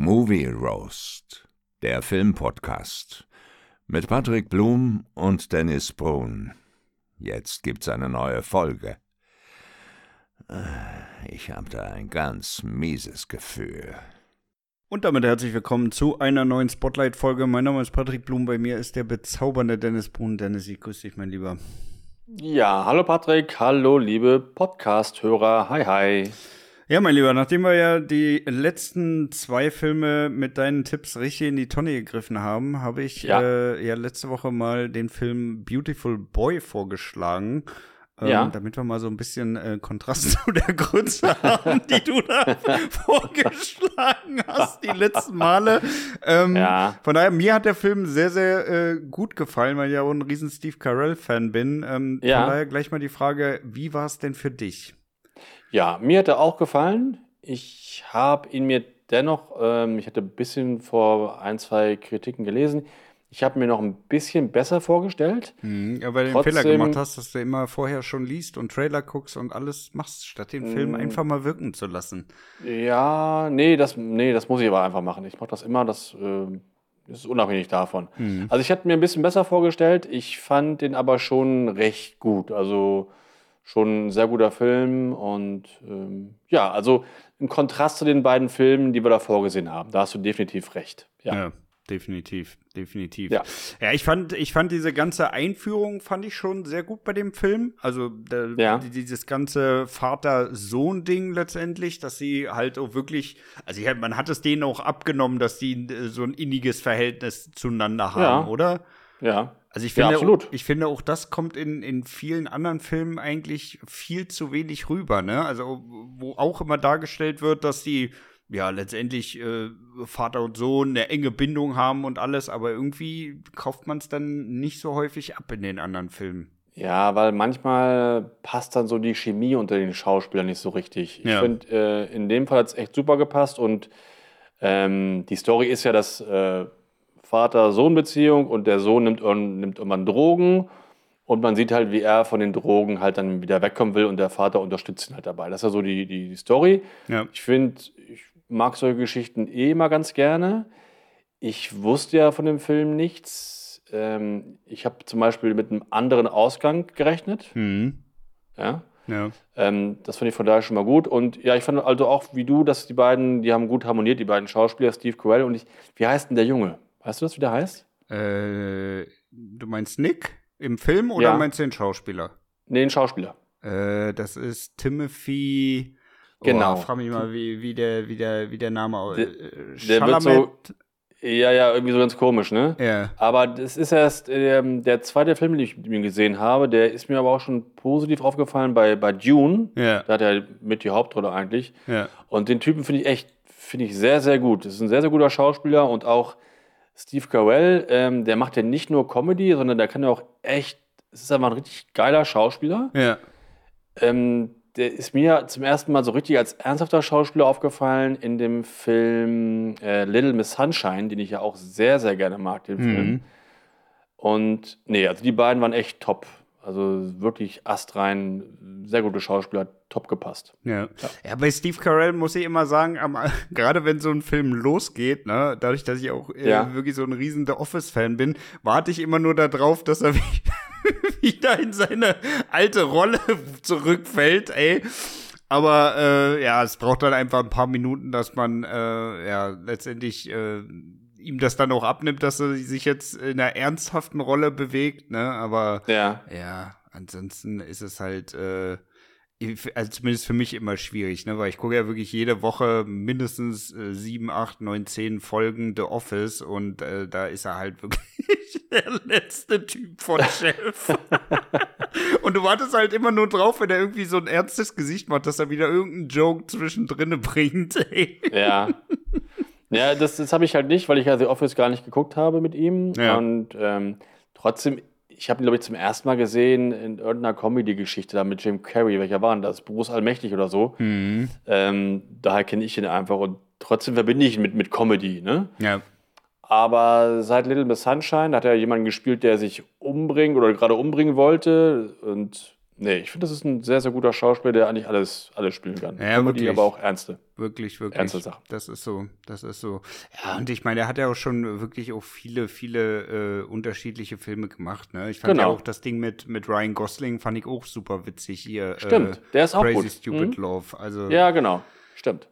Movie Roast, der Filmpodcast mit Patrick Blum und Dennis Brun. Jetzt gibt's eine neue Folge. Ich habe da ein ganz mieses Gefühl. Und damit herzlich willkommen zu einer neuen Spotlight-Folge. Mein Name ist Patrick Blum, bei mir ist der bezaubernde Dennis Brun. Dennis, ich grüße dich, mein Lieber. Ja, hallo Patrick, hallo liebe Podcast-Hörer, hi hi. Ja, mein Lieber, nachdem wir ja die letzten zwei Filme mit deinen Tipps richtig in die Tonne gegriffen haben, habe ich ja. Äh, ja letzte Woche mal den Film Beautiful Boy vorgeschlagen. Ähm, ja. damit wir mal so ein bisschen äh, Kontrast zu der Grütze haben, die du da vorgeschlagen hast, die letzten Male. Ähm, ja. Von daher, mir hat der Film sehr, sehr äh, gut gefallen, weil ich ja auch ein riesen Steve Carell-Fan bin. Ähm, ja. Von daher gleich mal die Frage, wie war es denn für dich? Ja, mir hat er auch gefallen. Ich habe ihn mir dennoch, ähm, ich hatte ein bisschen vor ein, zwei Kritiken gelesen. Ich habe mir noch ein bisschen besser vorgestellt. Mhm, ja, weil du den Fehler gemacht hast, dass du immer vorher schon liest und Trailer guckst und alles machst, statt den Film mm. einfach mal wirken zu lassen. Ja, nee, das, nee, das muss ich aber einfach machen. Ich mache das immer, das, äh, ist unabhängig davon. Mhm. Also ich hätte mir ein bisschen besser vorgestellt. Ich fand den aber schon recht gut. Also schon ein sehr guter Film und ähm, ja, also im Kontrast zu den beiden Filmen, die wir da vorgesehen haben, da hast du definitiv recht. Ja, ja definitiv, definitiv. Ja. ja, ich fand, ich fand diese ganze Einführung fand ich schon sehr gut bei dem Film. Also der, ja. dieses ganze Vater-Sohn-Ding letztendlich, dass sie halt auch wirklich, also ich, man hat es denen auch abgenommen, dass die äh, so ein inniges Verhältnis zueinander haben, ja. oder? Ja. Also ich finde, ja, absolut. ich finde auch, das kommt in, in vielen anderen Filmen eigentlich viel zu wenig rüber, ne? Also, wo auch immer dargestellt wird, dass die ja letztendlich äh, Vater und Sohn eine enge Bindung haben und alles, aber irgendwie kauft man es dann nicht so häufig ab in den anderen Filmen. Ja, weil manchmal passt dann so die Chemie unter den Schauspielern nicht so richtig. Ich ja. finde, äh, in dem Fall hat es echt super gepasst und ähm, die Story ist ja, dass äh, Vater-Sohn-Beziehung und der Sohn nimmt, nimmt irgendwann Drogen und man sieht halt, wie er von den Drogen halt dann wieder wegkommen will und der Vater unterstützt ihn halt dabei. Das ist ja so die, die, die Story. Ja. Ich finde, ich mag solche Geschichten eh immer ganz gerne. Ich wusste ja von dem Film nichts. Ähm, ich habe zum Beispiel mit einem anderen Ausgang gerechnet. Mhm. Ja. Ja. Ähm, das fand ich von daher schon mal gut. Und ja, ich fand also auch wie du, dass die beiden, die haben gut harmoniert, die beiden Schauspieler, Steve Carell und ich. Wie heißt denn der Junge? Weißt du das, wie der heißt? Äh, du meinst Nick im Film oder ja. meinst du den Schauspieler? Nee, den Schauspieler. Äh, das ist Timothy. Genau. Oh, frag mich mal, wie, wie, der, wie, der, wie der Name aussieht. Der, der wird so. Ja, ja, irgendwie so ganz komisch, ne? Ja. Aber das ist erst ähm, der zweite Film, den ich mit ihm gesehen habe. Der ist mir aber auch schon positiv aufgefallen bei, bei Dune. Ja. Da hat er mit die Hauptrolle eigentlich. Ja. Und den Typen finde ich echt, finde ich sehr, sehr gut. Das ist ein sehr, sehr guter Schauspieler und auch Steve Carell, ähm, der macht ja nicht nur Comedy, sondern der kann ja auch echt, es ist einfach ein richtig geiler Schauspieler. Ja. Ähm, der ist mir zum ersten Mal so richtig als ernsthafter Schauspieler aufgefallen in dem Film äh, Little Miss Sunshine, den ich ja auch sehr, sehr gerne mag, den Film. Mhm. Und nee, also die beiden waren echt top. Also wirklich astrein, sehr gute Schauspieler, top gepasst. Ja. ja. ja, bei Steve Carell muss ich immer sagen, am, gerade wenn so ein Film losgeht, ne, dadurch, dass ich auch äh, ja. wirklich so ein riesen The Office-Fan bin, warte ich immer nur darauf, dass er wieder in seine alte Rolle zurückfällt, ey. Aber äh, ja, es braucht dann einfach ein paar Minuten, dass man äh, ja letztendlich äh, ihm das dann auch abnimmt, dass er sich jetzt in einer ernsthaften Rolle bewegt, ne? Aber ja, ja ansonsten ist es halt äh, also zumindest für mich immer schwierig, ne? Weil ich gucke ja wirklich jede Woche mindestens äh, sieben, acht, neun, zehn Folgen The Office und äh, da ist er halt wirklich der letzte Typ von Chef. und du wartest halt immer nur drauf, wenn er irgendwie so ein ernstes Gesicht macht, dass er wieder irgendeinen Joke zwischendrin bringt. Ey. Ja. Ja, das, das habe ich halt nicht, weil ich ja The Office gar nicht geguckt habe mit ihm. Ja. Und ähm, trotzdem, ich habe ihn, glaube ich, zum ersten Mal gesehen in irgendeiner Comedy-Geschichte da mit Jim Carrey. Welcher war denn das? Bruce Allmächtig oder so. Mhm. Ähm, daher kenne ich ihn einfach. Und trotzdem verbinde ich ihn mit, mit Comedy, ne? Ja. Aber seit Little Miss Sunshine hat er jemanden gespielt, der sich umbringen oder gerade umbringen wollte. Und Nee, ich finde, das ist ein sehr, sehr guter Schauspieler, der eigentlich alles, alles spielen kann. Ja, wirklich. aber auch ernste. Wirklich, wirklich. Ernste Sachen. Das ist so, das ist so. Ja, und ich meine, er hat ja auch schon wirklich auch viele, viele äh, unterschiedliche Filme gemacht. Ne? Ich fand genau. ja auch das Ding mit, mit Ryan Gosling, fand ich auch super witzig hier. Äh, Stimmt, äh, der ist auch Crazy gut. Stupid mhm. Love. Also, ja, genau. Stimmt.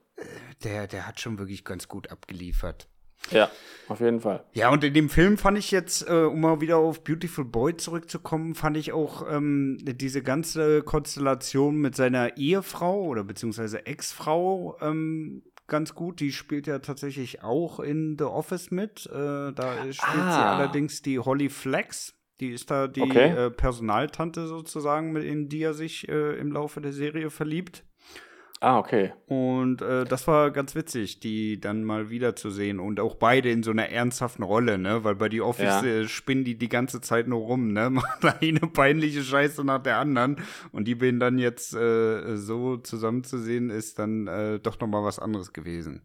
Der, der hat schon wirklich ganz gut abgeliefert. Ja, auf jeden Fall. Ja, und in dem Film fand ich jetzt, äh, um mal wieder auf Beautiful Boy zurückzukommen, fand ich auch ähm, diese ganze Konstellation mit seiner Ehefrau oder beziehungsweise Ex-Frau ähm, ganz gut. Die spielt ja tatsächlich auch in The Office mit. Äh, da spielt ah. sie allerdings die Holly Flex. Die ist da die okay. äh, Personaltante sozusagen, mit in die er sich äh, im Laufe der Serie verliebt. Ah, okay. Und äh, das war ganz witzig, die dann mal wiederzusehen und auch beide in so einer ernsthaften Rolle, ne? Weil bei die Office ja. äh, spinnen die die ganze Zeit nur rum, ne? Machen eine peinliche Scheiße nach der anderen und die beiden dann jetzt äh, so zusammenzusehen, ist dann äh, doch noch mal was anderes gewesen.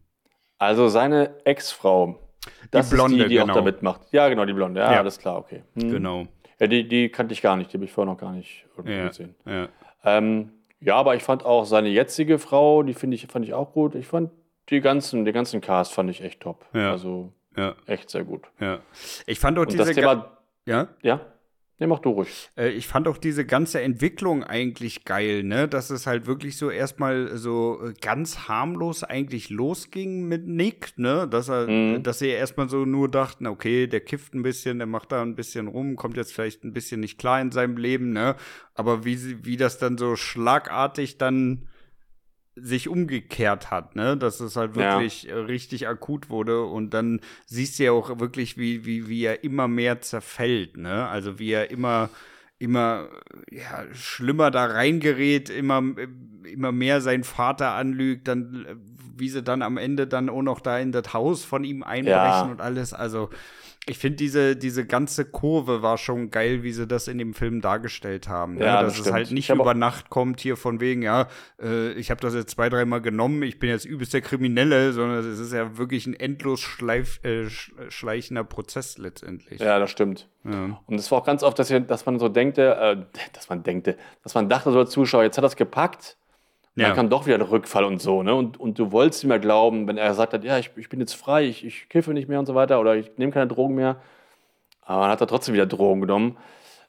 Also seine Ex-Frau, das die Blonde, ist die, die genau. auch da mitmacht. Ja, genau, die Blonde. Ja, ja. alles klar, okay. Hm. Genau. Ja, die, die kannte ich gar nicht, die habe ich vorher noch gar nicht ja. gesehen. Ja. Ähm, ja, aber ich fand auch seine jetzige Frau, die finde ich, fand ich auch gut. Ich fand die ganzen, den ganzen Cast fand ich echt top. Ja. Also ja. echt sehr gut. Ja. Ich fand auch Und diese. Das Thema, ja? Ja. Nee, mach du ruhig. Äh, ich fand auch diese ganze Entwicklung eigentlich geil, ne? Dass es halt wirklich so erstmal so äh, ganz harmlos eigentlich losging mit Nick, ne? Dass er, mhm. dass sie erstmal so nur dachten, okay, der kifft ein bisschen, der macht da ein bisschen rum, kommt jetzt vielleicht ein bisschen nicht klar in seinem Leben, ne? Aber wie, wie das dann so schlagartig dann sich umgekehrt hat, ne? Dass es halt wirklich ja. Äh, richtig akut wurde und dann siehst du ja auch wirklich, wie, wie, wie er immer mehr zerfällt, ne? Also wie er immer, immer ja, schlimmer da reingerät, immer, immer mehr seinen Vater anlügt, dann wie sie dann am Ende dann auch noch da in das Haus von ihm einbrechen ja. und alles. Also ich finde, diese, diese ganze Kurve war schon geil, wie sie das in dem Film dargestellt haben. Ne? Ja, ne? Dass das es halt nicht über Nacht kommt, hier von wegen, ja, äh, ich habe das jetzt zwei, dreimal genommen, ich bin jetzt übelst der Kriminelle, sondern es ist ja wirklich ein endlos schleif, äh, schleichender Prozess letztendlich. Ja, das stimmt. Ja. Und es war auch ganz oft, dass, dass man so denkte, äh, dass man denkte, dass man dachte so als Zuschauer, jetzt hat er es gepackt ja. Dann kam doch wieder der Rückfall und so, ne? Und, und du wolltest ihm ja glauben, wenn er gesagt hat, ja, ich, ich bin jetzt frei, ich, ich kiffe nicht mehr und so weiter oder ich nehme keine Drogen mehr. Aber dann hat er trotzdem wieder Drogen genommen.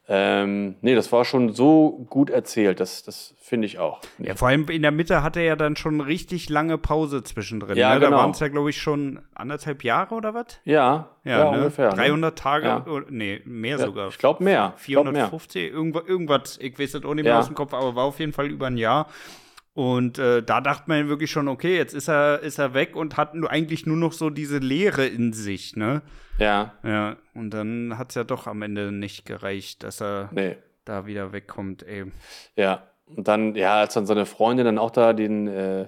Ähm, nee, das war schon so gut erzählt, das, das finde ich auch. Ja, vor allem in der Mitte hatte er ja dann schon richtig lange Pause zwischendrin. Ja, ne? genau. Da waren es ja, glaube ich, schon anderthalb Jahre oder was? Ja, ja, ja ne? ungefähr. 300 ne? Tage, ja. Oder, nee, mehr ja, sogar. Ich glaube mehr. 450, glaub mehr. Irgendwas, irgendwas, ich weiß das auch nicht mehr aus dem Kopf, aber war auf jeden Fall über ein Jahr. Und äh, da dachte man wirklich schon, okay, jetzt ist er, ist er weg und hat nur, eigentlich nur noch so diese Leere in sich, ne? Ja. Ja, und dann hat es ja doch am Ende nicht gereicht, dass er nee. da wieder wegkommt, ey. Ja, und dann, ja, als dann seine Freundin dann auch da den, äh,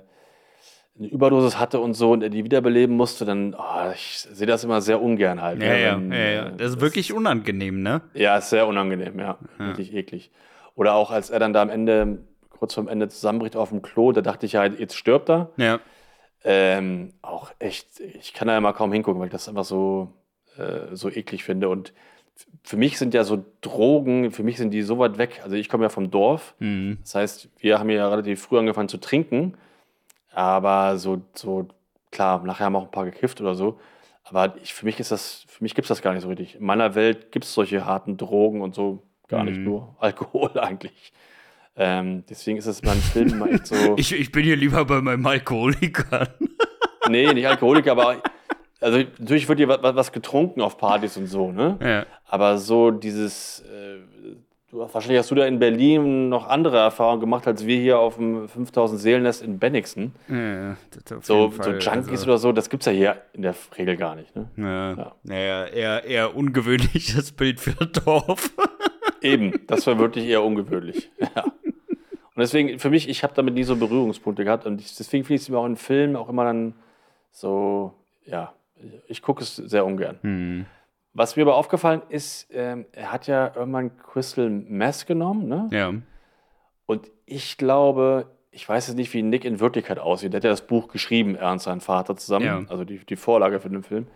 eine Überdosis hatte und so und er die wiederbeleben musste, dann, oh, ich sehe das immer sehr ungern halt. Ja, ne? ja, wenn, ja, ja, Das ist wirklich unangenehm, ne? Ja, ist sehr unangenehm, ja. ja. Wirklich eklig. Oder auch, als er dann da am Ende kurz vorm Ende zusammenbricht auf dem Klo. Da dachte ich ja, jetzt stirbt er. Ja. Ähm, auch echt, ich kann da ja mal kaum hingucken, weil ich das einfach so, äh, so eklig finde. Und für mich sind ja so Drogen, für mich sind die so weit weg. Also ich komme ja vom Dorf. Mhm. Das heißt, wir haben ja relativ früh angefangen zu trinken. Aber so, so, klar, nachher haben wir auch ein paar gekifft oder so. Aber ich, für mich ist das, für mich gibt es das gar nicht so richtig. In meiner Welt gibt es solche harten Drogen und so gar mhm. nicht nur Alkohol eigentlich. Ähm, deswegen ist es beim Film immer echt so. ich, ich bin hier lieber bei meinem Alkoholiker. nee, nicht Alkoholiker, aber also natürlich wird hier was, was, getrunken auf Partys und so, ne? Ja. Aber so dieses, äh, du, wahrscheinlich hast du da in Berlin noch andere Erfahrungen gemacht, als wir hier auf dem 5000 Seelennest in Bennigsen. Ja, so, so Junkies also. oder so, das gibt's ja hier in der Regel gar nicht, ne? Ja. ja. Naja, eher, eher ungewöhnliches Bild für Dorf. Eben, das war wirklich eher ungewöhnlich. Ja. Und deswegen, für mich, ich habe damit nie so Berührungspunkte gehabt. Und ich, deswegen finde ich es mir auch in Filmen auch immer dann so, ja, ich gucke es sehr ungern. Hm. Was mir aber aufgefallen ist, ähm, er hat ja irgendwann Crystal Mess genommen, ne? Ja. Und ich glaube, ich weiß jetzt nicht, wie Nick in Wirklichkeit aussieht. Der hat ja das Buch geschrieben, er und sein Vater zusammen, ja. also die, die Vorlage für den Film.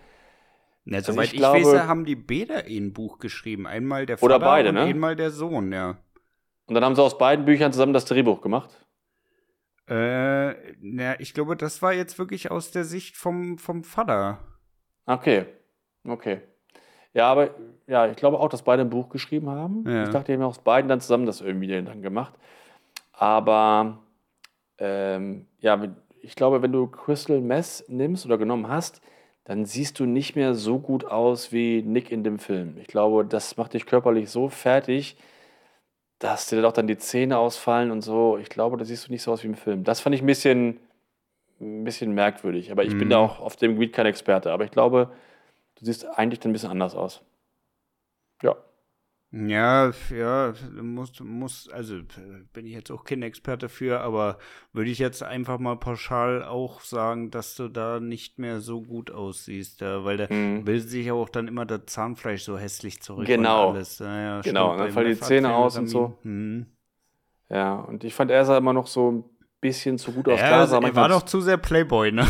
Na, also soweit ich, glaube, weiß, haben die beide ein Buch geschrieben. Einmal der Vater oder beide, und ne? einmal der Sohn, ja. Und dann haben sie aus beiden Büchern zusammen das Drehbuch gemacht? Äh, na, ich glaube, das war jetzt wirklich aus der Sicht vom, vom Vater. Okay, okay. Ja, aber ja, ich glaube auch, dass beide ein Buch geschrieben haben. Ja. Ich dachte, die haben aus beiden dann zusammen das irgendwie dann gemacht. Aber ähm, ja, ich glaube, wenn du Crystal Mess nimmst oder genommen hast, dann siehst du nicht mehr so gut aus wie Nick in dem Film. Ich glaube, das macht dich körperlich so fertig, dass dir doch dann die Zähne ausfallen und so. Ich glaube, da siehst du nicht so aus wie im Film. Das fand ich ein bisschen, ein bisschen merkwürdig. Aber ich mhm. bin da auch auf dem Gebiet kein Experte. Aber ich glaube, du siehst eigentlich dann ein bisschen anders aus. Ja. Ja, ja, muss, muss, also bin ich jetzt auch kein Experte für, aber würde ich jetzt einfach mal pauschal auch sagen, dass du da nicht mehr so gut aussiehst, ja, weil da mhm. bildet sich auch dann immer das Zahnfleisch so hässlich zurück. Genau. Ja, ja, genau, dann fallen die Zähne aus und so. Mhm. Ja, und ich fand, er sah immer noch so ein bisschen zu gut aus. Ja, also, er war doch zu sehr Playboy, ne?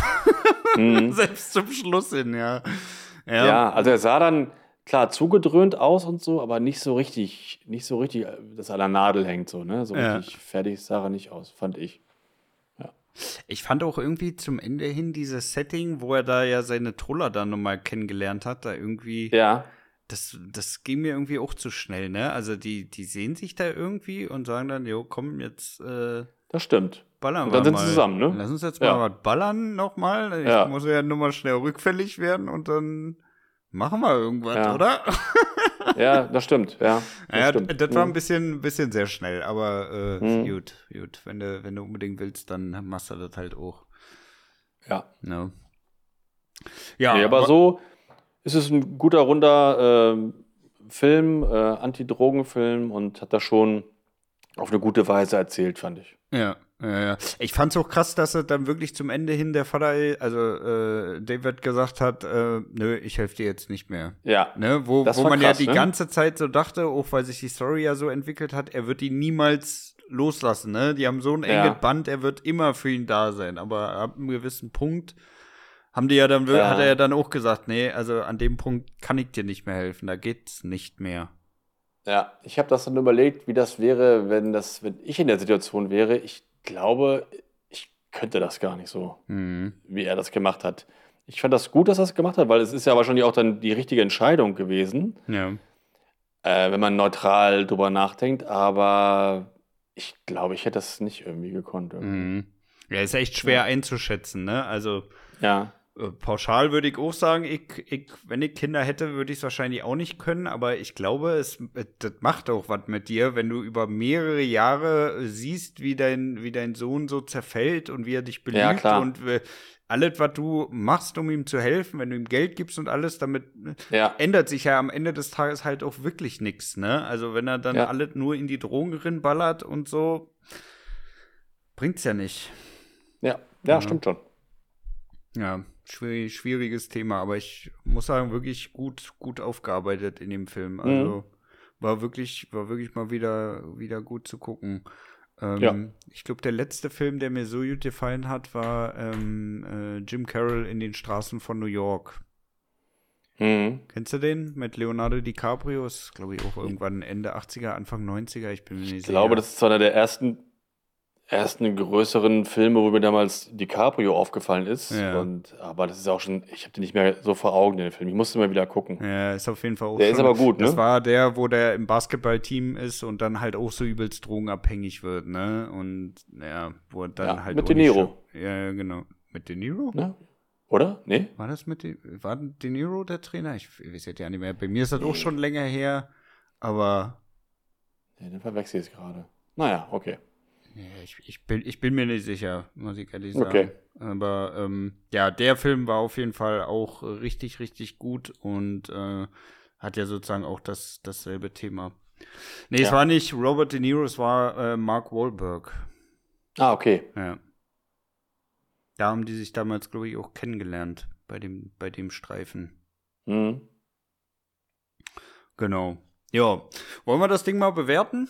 Mhm. Selbst zum Schluss hin, ja. ja. Ja, also er sah dann klar zugedröhnt aus und so, aber nicht so richtig, nicht so richtig, dass er an der Nadel hängt, so, ne? So ja. richtig fertig sah er nicht aus, fand ich. Ja. Ich fand auch irgendwie zum Ende hin dieses Setting, wo er da ja seine Troller dann nochmal kennengelernt hat, da irgendwie. Ja. Das, das ging mir irgendwie auch zu schnell, ne? Also die, die sehen sich da irgendwie und sagen dann, jo, komm, jetzt. Äh, das stimmt. Ballern und dann sind sie zusammen, ne? Lass uns jetzt mal ja. was ballern nochmal. Ich ja. muss ja nur mal schnell rückfällig werden und dann machen wir irgendwas, ja. oder? ja, das stimmt, ja. Das, ja, stimmt. das war ein mhm. bisschen, bisschen sehr schnell, aber äh, mhm. gut, gut. Wenn du, wenn du unbedingt willst, dann machst du das halt auch. Ja. No. Ja, nee, aber, aber, so ist es ein guter, runder äh, Film, äh, Anti-Drogen-Film und hat das schon auf eine gute Weise erzählt, fand ich. Ja, ja, ja. Ich fand's auch krass, dass er dann wirklich zum Ende hin der Vater, also äh, David gesagt hat, äh, nö, ich helfe dir jetzt nicht mehr. Ja. Ne? Wo, wo man krass, ja die ne? ganze Zeit so dachte, auch weil sich die Story ja so entwickelt hat, er wird ihn niemals loslassen, ne? Die haben so ein enges ja. Band, er wird immer für ihn da sein. Aber ab einem gewissen Punkt haben die ja dann, ja. hat er ja dann auch gesagt, nee, also an dem Punkt kann ich dir nicht mehr helfen, da geht's nicht mehr. Ja, ich habe das dann überlegt, wie das wäre, wenn das, wenn ich in der Situation wäre. Ich glaube, ich könnte das gar nicht so, mhm. wie er das gemacht hat. Ich fand das gut, dass er das gemacht hat, weil es ist ja wahrscheinlich auch dann die richtige Entscheidung gewesen. Ja. Äh, wenn man neutral drüber nachdenkt, aber ich glaube, ich hätte das nicht irgendwie gekonnt. Irgendwie. Mhm. Ja, ist echt schwer ja. einzuschätzen, ne? Also. Ja. Äh, pauschal würde ich auch sagen, ich, ich, wenn ich Kinder hätte, würde ich es wahrscheinlich auch nicht können, aber ich glaube, es äh, das macht auch was mit dir, wenn du über mehrere Jahre siehst, wie dein, wie dein Sohn so zerfällt und wie er dich beliebt ja, und äh, alles, was du machst, um ihm zu helfen, wenn du ihm Geld gibst und alles, damit ja. ändert sich ja am Ende des Tages halt auch wirklich nichts, ne? Also wenn er dann ja. alles nur in die Drogen ballert und so, bringt's ja nicht. Ja, ja, stimmt schon. Ja, schwierig, schwieriges Thema, aber ich muss sagen, wirklich gut, gut aufgearbeitet in dem Film. Mhm. Also mhm. war wirklich, war wirklich mal wieder, wieder gut zu gucken. Ähm, ja. Ich glaube, der letzte Film, der mir so gut gefallen hat, war ähm, äh, Jim Carroll in den Straßen von New York. Mhm. Kennst du den? Mit Leonardo DiCaprio? Ist, glaube ich, auch irgendwann Ende 80er, Anfang 90er. Ich bin mir nicht sicher. Ich glaube, das ist einer der ersten ersten größeren Filme, wo mir damals DiCaprio aufgefallen ist. Ja. Und, aber das ist auch schon, ich habe den nicht mehr so vor Augen, den Film. Ich musste mal wieder gucken. Ja, ist auf jeden Fall auch Der schon, ist aber gut, ne? Das war der, wo der im Basketballteam ist und dann halt auch so übelst drogenabhängig wird, ne? Und ja, wo dann ja, halt. Mit De Niro. Ja, genau. Mit De Niro? Ja. Oder? Nee? War das mit De, war De Niro der Trainer? Ich weiß jetzt ja nicht mehr. Bei mir ist das nee. auch schon länger her, aber. Ja, den verwechsel ich gerade. Naja, okay. Ich, ich, bin, ich bin mir nicht sicher, muss ich ehrlich sagen. Okay. Aber ähm, ja, der Film war auf jeden Fall auch richtig, richtig gut und äh, hat ja sozusagen auch das, dasselbe Thema. Nee, ja. es war nicht Robert De Niro, es war äh, Mark Wahlberg. Ah, okay. Ja. Da haben die sich damals, glaube ich, auch kennengelernt bei dem, bei dem Streifen. Mhm. Genau. Ja. Wollen wir das Ding mal bewerten?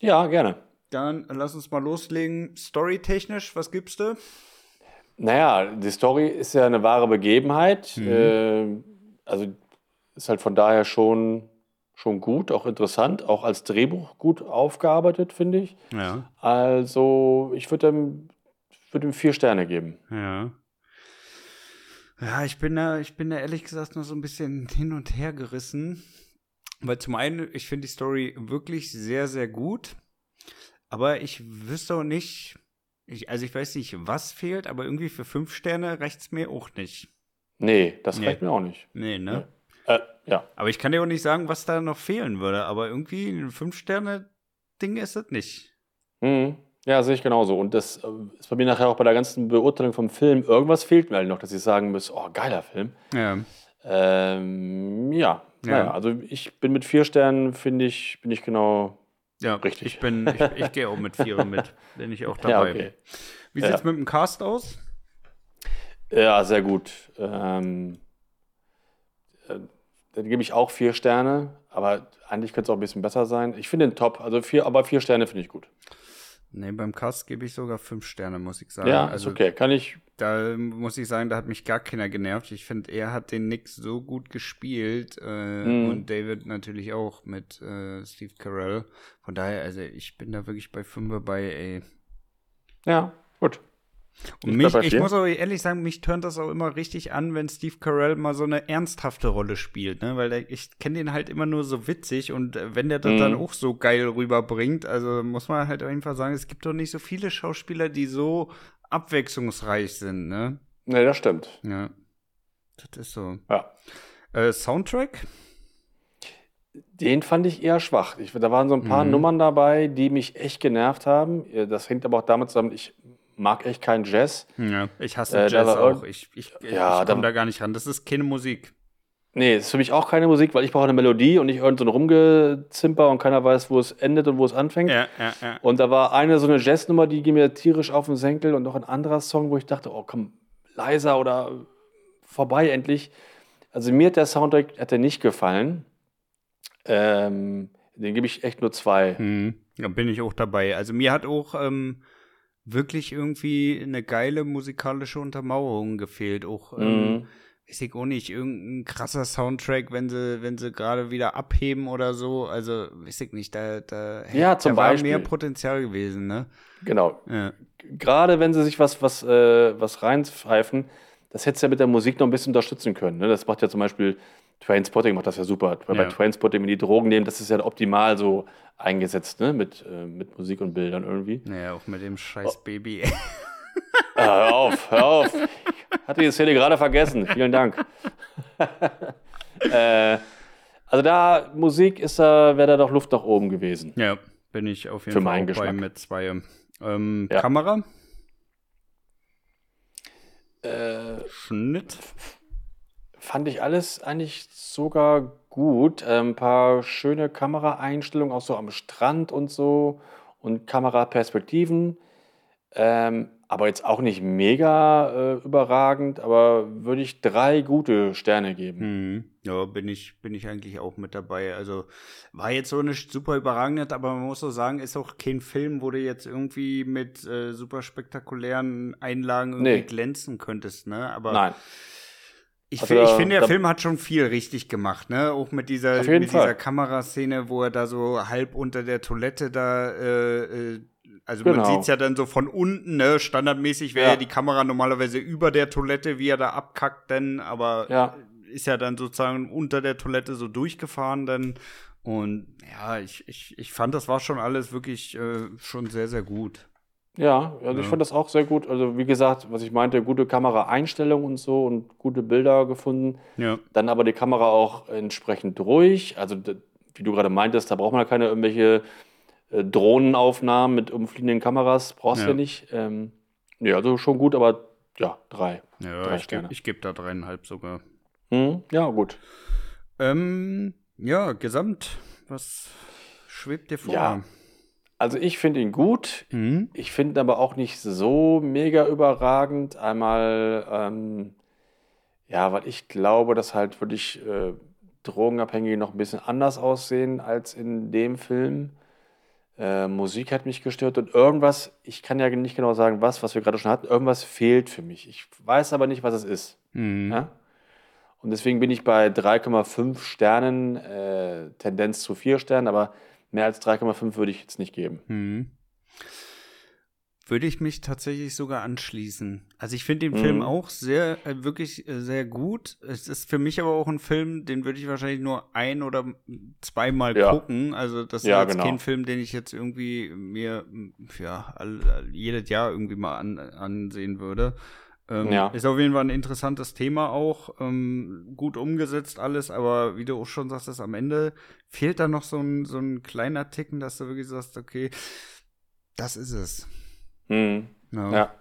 Ja, gerne. Dann lass uns mal loslegen. Storytechnisch, was gibst du? Naja, die Story ist ja eine wahre Begebenheit. Mhm. Äh, also ist halt von daher schon, schon gut, auch interessant, auch als Drehbuch gut aufgearbeitet, finde ich. Ja. Also ich würde ihm, würd ihm vier Sterne geben. Ja. Ja, ich bin da, ich bin da ehrlich gesagt noch so ein bisschen hin und her gerissen. Weil zum einen, ich finde die Story wirklich sehr, sehr gut. Aber ich wüsste auch nicht, ich, also ich weiß nicht, was fehlt, aber irgendwie für fünf Sterne reicht es mir auch nicht. Nee, das nee. reicht mir auch nicht. Nee, ne? Nee. Äh, ja. Aber ich kann dir auch nicht sagen, was da noch fehlen würde. Aber irgendwie ein Fünf-Sterne-Ding ist es nicht. Mhm. Ja, sehe ich genauso. Und das äh, ist bei mir nachher auch bei der ganzen Beurteilung vom Film. Irgendwas fehlt mir halt noch, dass ich sagen muss, oh, geiler Film. Ja. Ähm, ja. ja. Naja, also ich bin mit vier Sternen, finde ich, bin ich genau ja, richtig. Ich bin, ich, ich gehe auch mit vier mit. Bin ich auch dabei. Ja, okay. Wie sieht es ja. mit dem Cast aus? Ja, sehr gut. Ähm, äh, dann gebe ich auch vier Sterne, aber eigentlich könnte es auch ein bisschen besser sein. Ich finde den top, also vier, aber vier Sterne finde ich gut. Nee, beim Cast gebe ich sogar fünf Sterne, muss ich sagen. Ja, also, ist okay. Kann ich. Da muss ich sagen, da hat mich gar keiner genervt. Ich finde, er hat den Nick so gut gespielt äh, mhm. und David natürlich auch mit äh, Steve Carell. Von daher, also ich bin da wirklich bei fünf bei, ey. Ja, gut. Und mich, ich muss auch ehrlich sagen, mich tönt das auch immer richtig an, wenn Steve Carell mal so eine ernsthafte Rolle spielt, ne? Weil der, ich kenne den halt immer nur so witzig und äh, wenn der das mhm. dann auch so geil rüberbringt, also muss man halt auf jeden Fall sagen, es gibt doch nicht so viele Schauspieler, die so abwechslungsreich sind, ne? Ne, das stimmt. Ja. Das ist so. Ja. Äh, Soundtrack? Den fand ich eher schwach. Ich, da waren so ein paar mhm. Nummern dabei, die mich echt genervt haben. Das hängt aber auch damit zusammen, ich mag echt keinen Jazz. Ja, ich hasse äh, Jazz auch. Ich, ich, ja, ich komme da gar nicht ran. Das ist keine Musik. Nee, das ist für mich auch keine Musik, weil ich brauche eine Melodie und nicht irgend so ein Rumgezimper und keiner weiß, wo es endet und wo es anfängt. Ja, ja, ja. Und da war eine so eine Jazznummer, die ging mir tierisch auf den Senkel und noch ein anderer Song, wo ich dachte, oh komm, leiser oder vorbei endlich. Also mir hat der Soundtrack hat der nicht gefallen. Ähm, den gebe ich echt nur zwei. Hm, da bin ich auch dabei. Also mir hat auch ähm, wirklich irgendwie eine geile musikalische Untermauerung gefehlt. Auch, ähm, mhm. ähm, weiß ich auch nicht, irgendein krasser Soundtrack, wenn sie, wenn sie gerade wieder abheben oder so. Also, weiß ich nicht, da, da, ja, zum da Beispiel. war mehr Potenzial gewesen, ne? Genau. Ja. Gerade wenn sie sich was, was, äh, was reinpfeifen, das hättest du ja mit der Musik noch ein bisschen unterstützen können. Ne? Das macht ja zum Beispiel Trainspotting macht das ja super. Weil ja. bei Trainspotting, wenn die Drogen nehmen, das ist ja optimal so eingesetzt, ne? Mit, äh, mit Musik und Bildern irgendwie. Naja, auch mit dem scheiß oh. Baby. ah, hör auf, hör auf. Ich hatte die Szene gerade vergessen. Vielen Dank. äh, also da, Musik ist da, wäre da doch Luft nach oben gewesen. Ja, bin ich auf jeden Für Fall bei mit zwei. Ähm, ja. Kamera? Äh, Schnitt? Fand ich alles eigentlich sogar gut. Ein ähm, paar schöne Kameraeinstellungen, auch so am Strand und so und Kameraperspektiven. Ähm, aber jetzt auch nicht mega äh, überragend, aber würde ich drei gute Sterne geben. Hm. Ja, bin ich, bin ich eigentlich auch mit dabei. Also war jetzt so nicht super überragend, aber man muss so sagen, ist auch kein Film, wo du jetzt irgendwie mit äh, super spektakulären Einlagen irgendwie nee. glänzen könntest, ne? Aber Nein. Ich, also, ich finde, der Film hat schon viel richtig gemacht, ne? Auch mit dieser, mit dieser Kameraszene, wo er da so halb unter der Toilette da, äh, äh also genau. man sieht's ja dann so von unten, ne? Standardmäßig wäre ja. ja. die Kamera normalerweise über der Toilette, wie er da abkackt, denn, aber ja. ist ja dann sozusagen unter der Toilette so durchgefahren dann. Und ja, ich, ich, ich fand, das war schon alles wirklich äh, schon sehr, sehr gut. Ja, also ich fand das auch sehr gut. Also wie gesagt, was ich meinte, gute Kameraeinstellung und so und gute Bilder gefunden. Ja. Dann aber die Kamera auch entsprechend ruhig. Also wie du gerade meintest, da braucht man ja keine irgendwelche äh, Drohnenaufnahmen mit umfliegenden Kameras. Brauchst du ja. ja nicht. Ähm, ja, also schon gut, aber ja, drei. Ja, drei ich gebe geb da dreieinhalb sogar. Hm, ja, gut. Ähm, ja, gesamt, was schwebt dir vor? Ja. Also ich finde ihn gut. Mhm. Ich finde ihn aber auch nicht so mega überragend. Einmal, ähm, ja, weil ich glaube, dass halt wirklich äh, Drogenabhängige noch ein bisschen anders aussehen als in dem Film. Äh, Musik hat mich gestört und irgendwas, ich kann ja nicht genau sagen, was, was wir gerade schon hatten, irgendwas fehlt für mich. Ich weiß aber nicht, was es ist. Mhm. Ja? Und deswegen bin ich bei 3,5 Sternen, äh, Tendenz zu 4 Sternen, aber mehr als 3,5 würde ich jetzt nicht geben. Mhm. Würde ich mich tatsächlich sogar anschließen. Also ich finde den mhm. Film auch sehr, äh, wirklich äh, sehr gut. Es ist für mich aber auch ein Film, den würde ich wahrscheinlich nur ein oder zweimal ja. gucken. Also das ist ja, jetzt genau. kein Film, den ich jetzt irgendwie mir ja all, jedes Jahr irgendwie mal an, ansehen würde. Ähm, ja. Ist auf jeden Fall ein interessantes Thema auch. Ähm, gut umgesetzt alles, aber wie du auch schon sagst, am Ende fehlt da noch so ein, so ein kleiner Ticken, dass du wirklich sagst, okay, das ist es. Mhm. Ja. ja.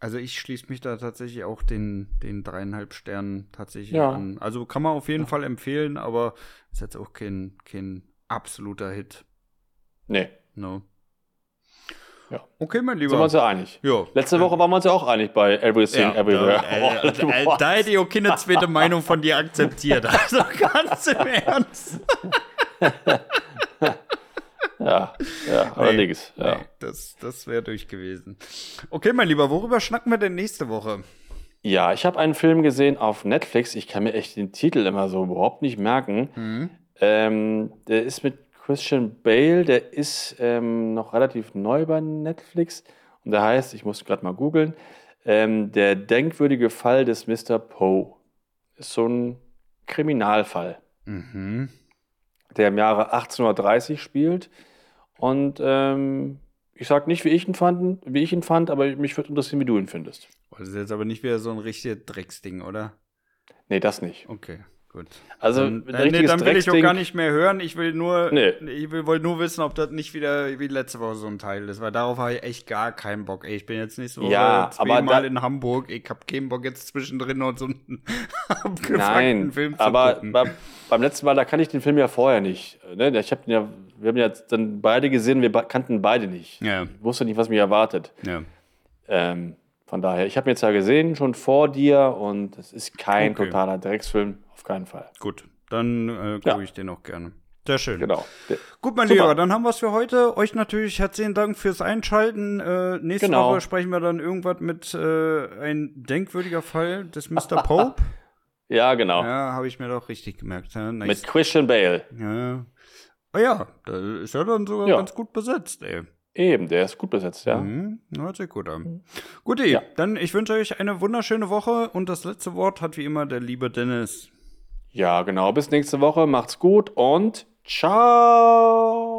Also ich schließe mich da tatsächlich auch den, den dreieinhalb Sternen tatsächlich ja. an. Also kann man auf jeden. Fall empfehlen, aber ist jetzt auch kein, kein absoluter Hit. Nee. No. Ja. Okay, mein Lieber. Sind wir uns ja einig. Ja. Letzte Woche waren wir uns ja auch einig bei Everything ja, Everywhere. Da, äh, äh, da hätte ich auch keine zweite Meinung von dir akzeptiert. Also ganz im Ernst. Ja, ja, allerdings. Nee, ja. Nee, das das wäre durch gewesen. Okay, mein Lieber, worüber schnacken wir denn nächste Woche? Ja, ich habe einen Film gesehen auf Netflix. Ich kann mir echt den Titel immer so überhaupt nicht merken. Mhm. Ähm, der ist mit Christian Bale, der ist ähm, noch relativ neu bei Netflix. Und der heißt, ich muss gerade mal googeln, ähm, der denkwürdige Fall des Mr. Poe. Ist so ein Kriminalfall. Mhm. Der im Jahre 1830 spielt. Und ähm, ich sage nicht, wie ich ihn fand, wie ich ihn fand, aber mich würde interessieren, wie du ihn findest. Das ist jetzt aber nicht wieder so ein richtiges Drecksding, oder? Nee, das nicht. Okay. Gut. Also dann, äh, nee, dann will ich auch gar nicht mehr hören. Ich will nur, nee. ich will, wollte nur wissen, ob das nicht wieder wie letzte Woche so ein Teil ist, weil darauf habe ich echt gar keinen Bock. Ey, ich bin jetzt nicht so ja, zweimal in Hamburg. Ich habe keinen Bock jetzt zwischendrin noch so einen abgefuckten Film zu aber gucken. Aber beim letzten Mal, da kannte ich den Film ja vorher nicht. Ne? Ich habe ja, wir haben ja dann beide gesehen, wir kannten beide nicht. Ja. Ich wusste nicht, was mich erwartet. Ja. Ähm, von daher, ich habe ihn jetzt ja gesehen, schon vor dir und es ist kein okay. totaler Drecksfilm, auf keinen Fall. Gut, dann äh, gucke ja. ich den auch gerne. Sehr schön. Genau. Gut, mein. Lieber, dann haben wir es für heute. Euch natürlich herzlichen Dank fürs Einschalten. Äh, nächste genau. Woche sprechen wir dann irgendwas mit äh, ein denkwürdiger Fall des Mr. Pope. ja, genau. Ja, habe ich mir doch richtig gemerkt. Ja, nice. Mit Christian Bale. Ja. Oh ja, da ist er dann sogar ja. ganz gut besetzt, ey. Eben, der ist gut besetzt, ja. Mhm, hört sich gut an. Mhm. Gut, ja. dann ich wünsche euch eine wunderschöne Woche und das letzte Wort hat wie immer der liebe Dennis. Ja, genau. Bis nächste Woche. Macht's gut und ciao.